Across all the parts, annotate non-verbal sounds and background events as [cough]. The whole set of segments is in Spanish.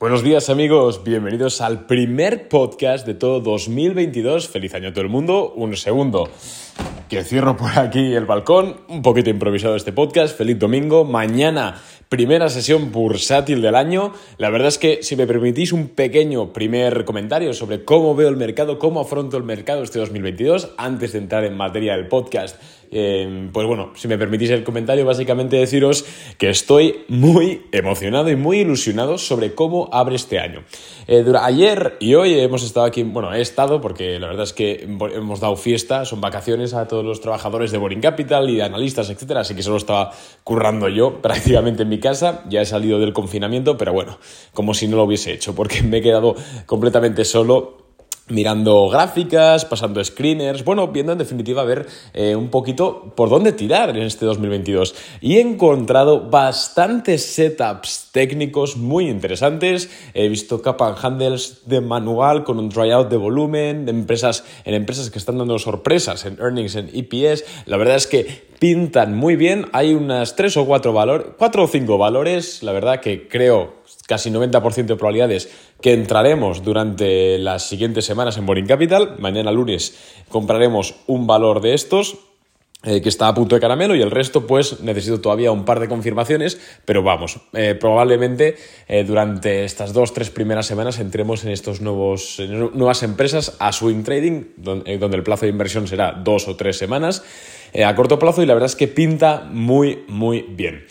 Buenos días amigos, bienvenidos al primer podcast de todo 2022. Feliz año a todo el mundo. Un segundo que cierro por aquí el balcón. Un poquito improvisado este podcast. Feliz domingo. Mañana primera sesión bursátil del año. La verdad es que si me permitís un pequeño primer comentario sobre cómo veo el mercado, cómo afronto el mercado este 2022, antes de entrar en materia del podcast Em, pues bueno, si me permitís el comentario, básicamente deciros que estoy muy emocionado y muy ilusionado sobre cómo abre este año. Eh, ayer y hoy hemos estado aquí, bueno, he estado porque la verdad es que hemos dado fiesta, son vacaciones a todos los trabajadores de Boring Capital y de analistas, etcétera, así que solo estaba currando yo [laughs] prácticamente en mi casa, ya he salido del confinamiento, pero bueno, como si no lo hubiese hecho, porque me he quedado completamente solo mirando gráficas, pasando screeners, bueno, viendo en definitiva a ver eh, un poquito por dónde tirar en este 2022. Y he encontrado bastantes setups técnicos muy interesantes. He visto cap and handles de manual con un tryout de volumen, de empresas, en empresas que están dando sorpresas en earnings, en EPS. La verdad es que pintan muy bien. Hay unas tres o cuatro valores, cuatro o cinco valores, la verdad que creo casi 90% de probabilidades que entraremos durante las siguientes semanas en Boring Capital. Mañana lunes compraremos un valor de estos. Eh, que está a punto de caramelo y el resto pues necesito todavía un par de confirmaciones, pero vamos, eh, probablemente eh, durante estas dos, tres primeras semanas entremos en nuevos, nuevas empresas a swing trading, donde, donde, el plazo de inversión será dos o tres semanas a corto plazo y la verdad es que pinta muy, muy bien.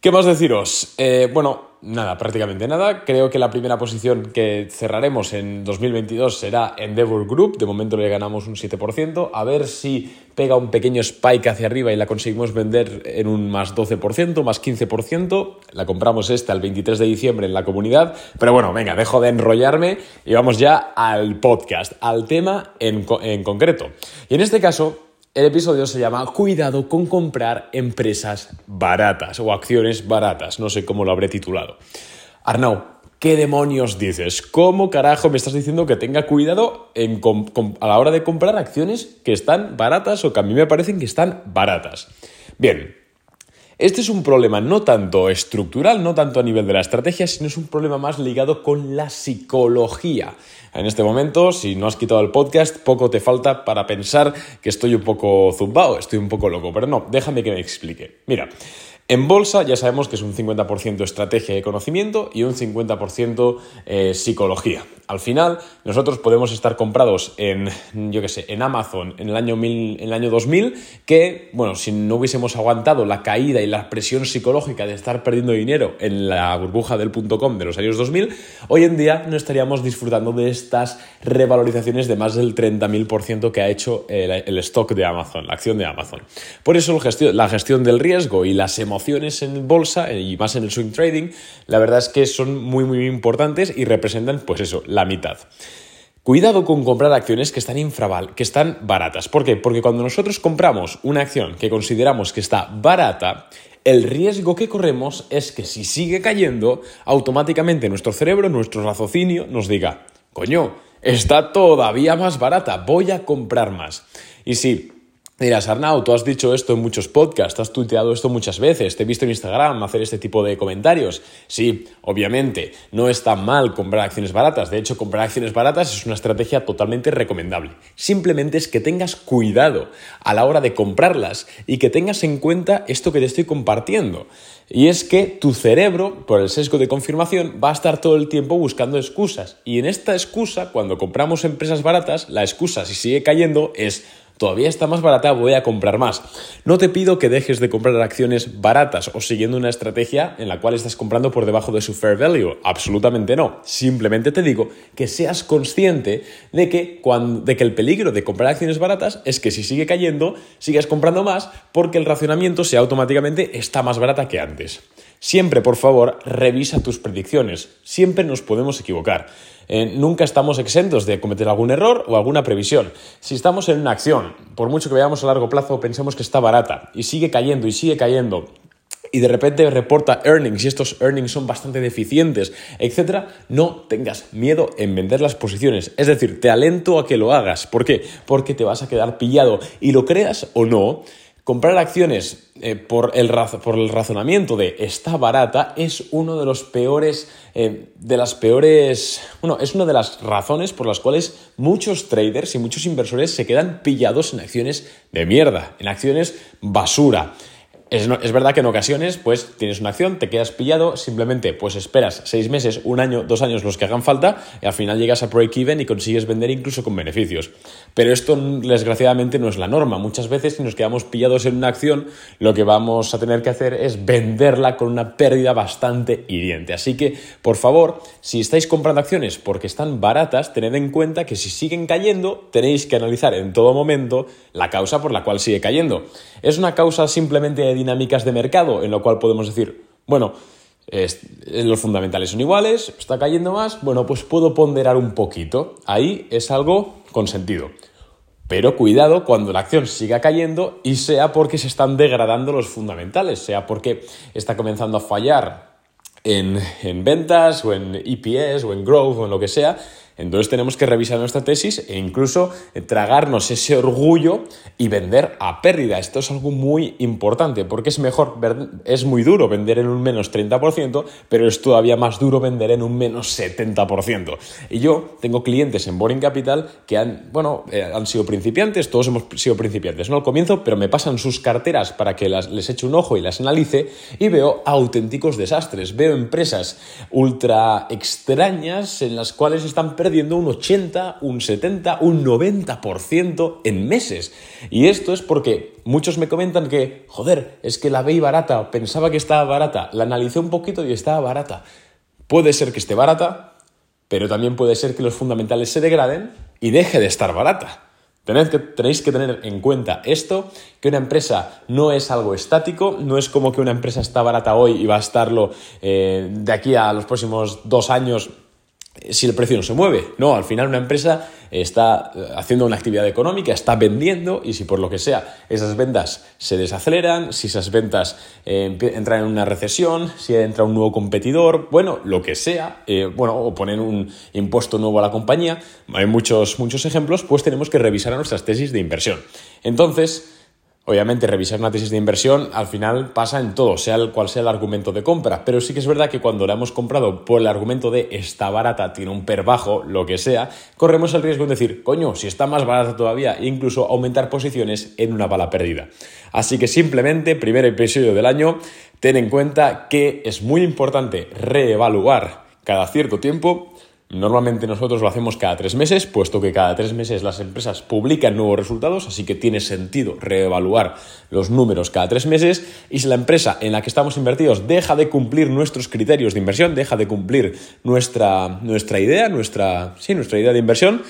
¿Qué más deciros? bueno, nada, prácticamente nada. Creo que la primera posición que cerraremos en 2022 será Endeavor Group. De momento le ganamos un 7%. A ver si pega un pequeño spike hacia arriba y la conseguimos vender en un más 12%, más 15%. La compramos esta el 23 de diciembre en la comunidad. Pero bueno, venga, dejo de enrollarme y vamos ya al podcast, al tema en, en concreto. Y en este caso el episodio se llama Cuidado con comprar empresas baratas o acciones baratas, no sé cómo lo habré titulado. Arnau, ¿qué demonios dices? ¿Cómo carajo me estás diciendo que tenga cuidado a la hora de comprar acciones que están baratas o que a mí me parecen que están baratas? Bien, este es un problema no tanto estructural, no tanto a nivel de la estrategia, sino es un problema más ligado con la psicología. En este momento, si no has quitado el podcast, poco te falta para pensar que estoy un poco zumbado, estoy un poco loco, pero no, déjame que me explique. Mira, en bolsa ya sabemos que es un 50% estrategia y conocimiento y un 50% eh, psicología. Al final, nosotros podemos estar comprados en, yo qué sé, en Amazon en el, año en el año 2000, que, bueno, si no hubiésemos aguantado la caída y la presión psicológica de estar perdiendo dinero en la burbuja del .com de los años 2000, hoy en día no estaríamos disfrutando de estas revalorizaciones de más del 30.000% que ha hecho el, stock de Amazon, la acción de Amazon. Por eso la gestión del riesgo y las emociones en bolsa y más en el swing trading, la verdad es que son muy muy importantes y representan pues eso, mitad. Cuidado con comprar acciones que están infraval, que están baratas. ¿Por qué? Porque cuando nosotros compramos una acción que consideramos que está barata, el riesgo que corremos es que si sigue cayendo, automáticamente nuestro cerebro, nuestro raciocinio nos diga, coño, está todavía más barata, voy a comprar más. Y si Dirás, Arnau, tú has dicho esto en muchos podcasts, has tuiteado esto muchas veces, te he visto en Instagram hacer este tipo de comentarios. Sí, obviamente, no es tan mal comprar acciones baratas. De hecho, comprar acciones baratas es una estrategia totalmente recomendable. Simplemente es que tengas cuidado a la hora de comprarlas y que tengas en cuenta esto que te estoy compartiendo. Y es que tu cerebro, por el sesgo de confirmación, va a estar todo el tiempo buscando excusas. Y en esta excusa, cuando compramos empresas baratas, la excusa, si sigue cayendo, es todavía está más barata, voy a comprar más. No te pido que dejes de comprar acciones baratas o siguiendo una estrategia en la cual estás comprando por debajo de su fair value. Absolutamente no. Simplemente te digo que seas consciente de que, cuando, de que el peligro de comprar acciones baratas es que si sigue cayendo, sigas comprando más porque el racionamiento sea automáticamente está más barata que antes. Siempre, por favor, revisa tus predicciones. Siempre nos podemos equivocar. Eh, nunca estamos exentos de cometer algún error o alguna previsión. Si estamos en una acción, por mucho que veamos a largo plazo, pensemos que está barata y sigue cayendo y sigue cayendo y de repente reporta earnings y estos earnings son bastante deficientes, etcétera, no tengas miedo en vender las posiciones. Es decir, te alento a que lo hagas. ¿Por qué? Porque te vas a quedar pillado y lo creas o no comprar acciones eh, por, el por, el razonamiento de está barata es uno de los peores, eh, de las peores, bueno, es una de las razones por las cuales muchos traders y muchos inversores se quedan pillados en acciones de mierda, en acciones basura. Es, verdad que en ocasiones, pues tienes una acción, te quedas pillado, simplemente pues esperas seis meses, un año, dos años, los que hagan falta, y al final llegas a break-even y consigues vender incluso con beneficios. Pero esto, desgraciadamente, no es la norma. Muchas veces, si nos quedamos pillados en una acción, lo que vamos a tener que hacer es venderla con una pérdida bastante hiriente. Así que, por favor, si estáis comprando acciones porque están baratas, tened en cuenta que si siguen cayendo, tenéis que analizar en todo momento la causa por la cual sigue cayendo. ¿Es una causa simplemente de dinámicas de mercado, en lo cual podemos decir, bueno, los fundamentales son iguales, está cayendo más, bueno, pues puedo ponderar un poquito. Ahí es algo con sentido. Pero cuidado cuando la acción siga cayendo y sea porque se están degradando los fundamentales, sea porque está comenzando a fallar en, en ventas o en EPS o en growth o en lo que sea, entonces tenemos que revisar nuestra tesis e incluso tragarnos ese orgullo y vender a pérdida. Esto es algo muy importante porque es mejor, es muy duro vender en un menos 30%, pero es todavía más duro vender en un menos 70%. Y yo tengo clientes en Boring Capital que han, bueno, eh, han sido principiantes, todos hemos sido principiantes, no al comienzo, pero me pasan sus carteras para que les eche un ojo y las analice y veo auténticos desastres. Veo empresas ultra extrañas en las cuales están perdiendo perdiendo un 80, un 70, un 90% en meses. Y esto es porque muchos me comentan que, joder, es que la veí barata, pensaba que estaba barata, la analicé un poquito y estaba barata. Puede ser que esté barata, pero también puede ser que los fundamentales se degraden y deje de estar barata. Tenéis que, tenéis que, tener en cuenta esto, que una empresa no es algo estático, no es como que una empresa está barata hoy y va a estarlo eh, de aquí a los próximos dos años si el precio no se mueve. No, al final una empresa está eh, haciendo una actividad económica, está vendiendo y si por lo que sea esas ventas se desaceleran, si esas ventas eh, entran en una recesión, si entra un nuevo competidor, bueno, lo que sea, eh, bueno, o ponen un impuesto nuevo a la compañía, hay muchos, muchos ejemplos, pues tenemos que revisar nuestras tesis de inversión. Entonces, Obviamente, revisar una tesis de inversión al final pasa en todo, sea el cual sea el argumento de compra, pero sí que es verdad que cuando la hemos comprado por el argumento de está barata, tiene un per bajo, lo que sea, corremos el riesgo de decir, coño, si está más barata todavía, e incluso aumentar posiciones en una bala perdida. Así que simplemente, primer episodio del año, ten en cuenta que es muy importante reevaluar cada cierto tiempo Normalmente nosotros lo hacemos cada tres meses, puesto que cada tres meses las empresas publican nuevos resultados, así que tiene sentido reevaluar los números cada tres meses. Y si la empresa en la que estamos invertidos deja de cumplir nuestros criterios de inversión, deja de cumplir nuestra, nuestra idea, nuestra, sí, nuestra idea de inversión,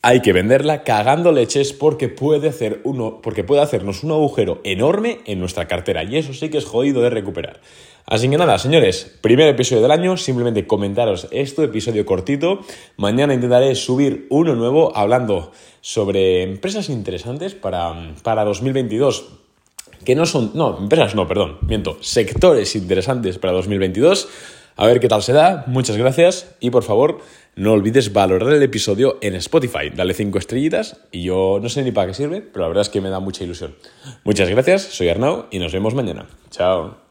hay que venderla cagando leches porque puede, hacer uno, porque puede hacernos un agujero enorme en nuestra cartera y eso sí que es jodido de recuperar. Así que nada, señores, primer episodio del año, simplemente comentaros este episodio cortito. Mañana intentaré subir uno nuevo hablando sobre empresas interesantes para, para 2022 que no son, no, empresas no, perdón, miento, sectores interesantes para 2022. A ver qué tal se da, muchas gracias y por favor no olvides valorar el episodio en Spotify, dale 5 estrellitas y yo no sé ni para qué sirve, pero la verdad es que me da mucha ilusión. Muchas gracias, soy Arnau y nos vemos mañana. Chao.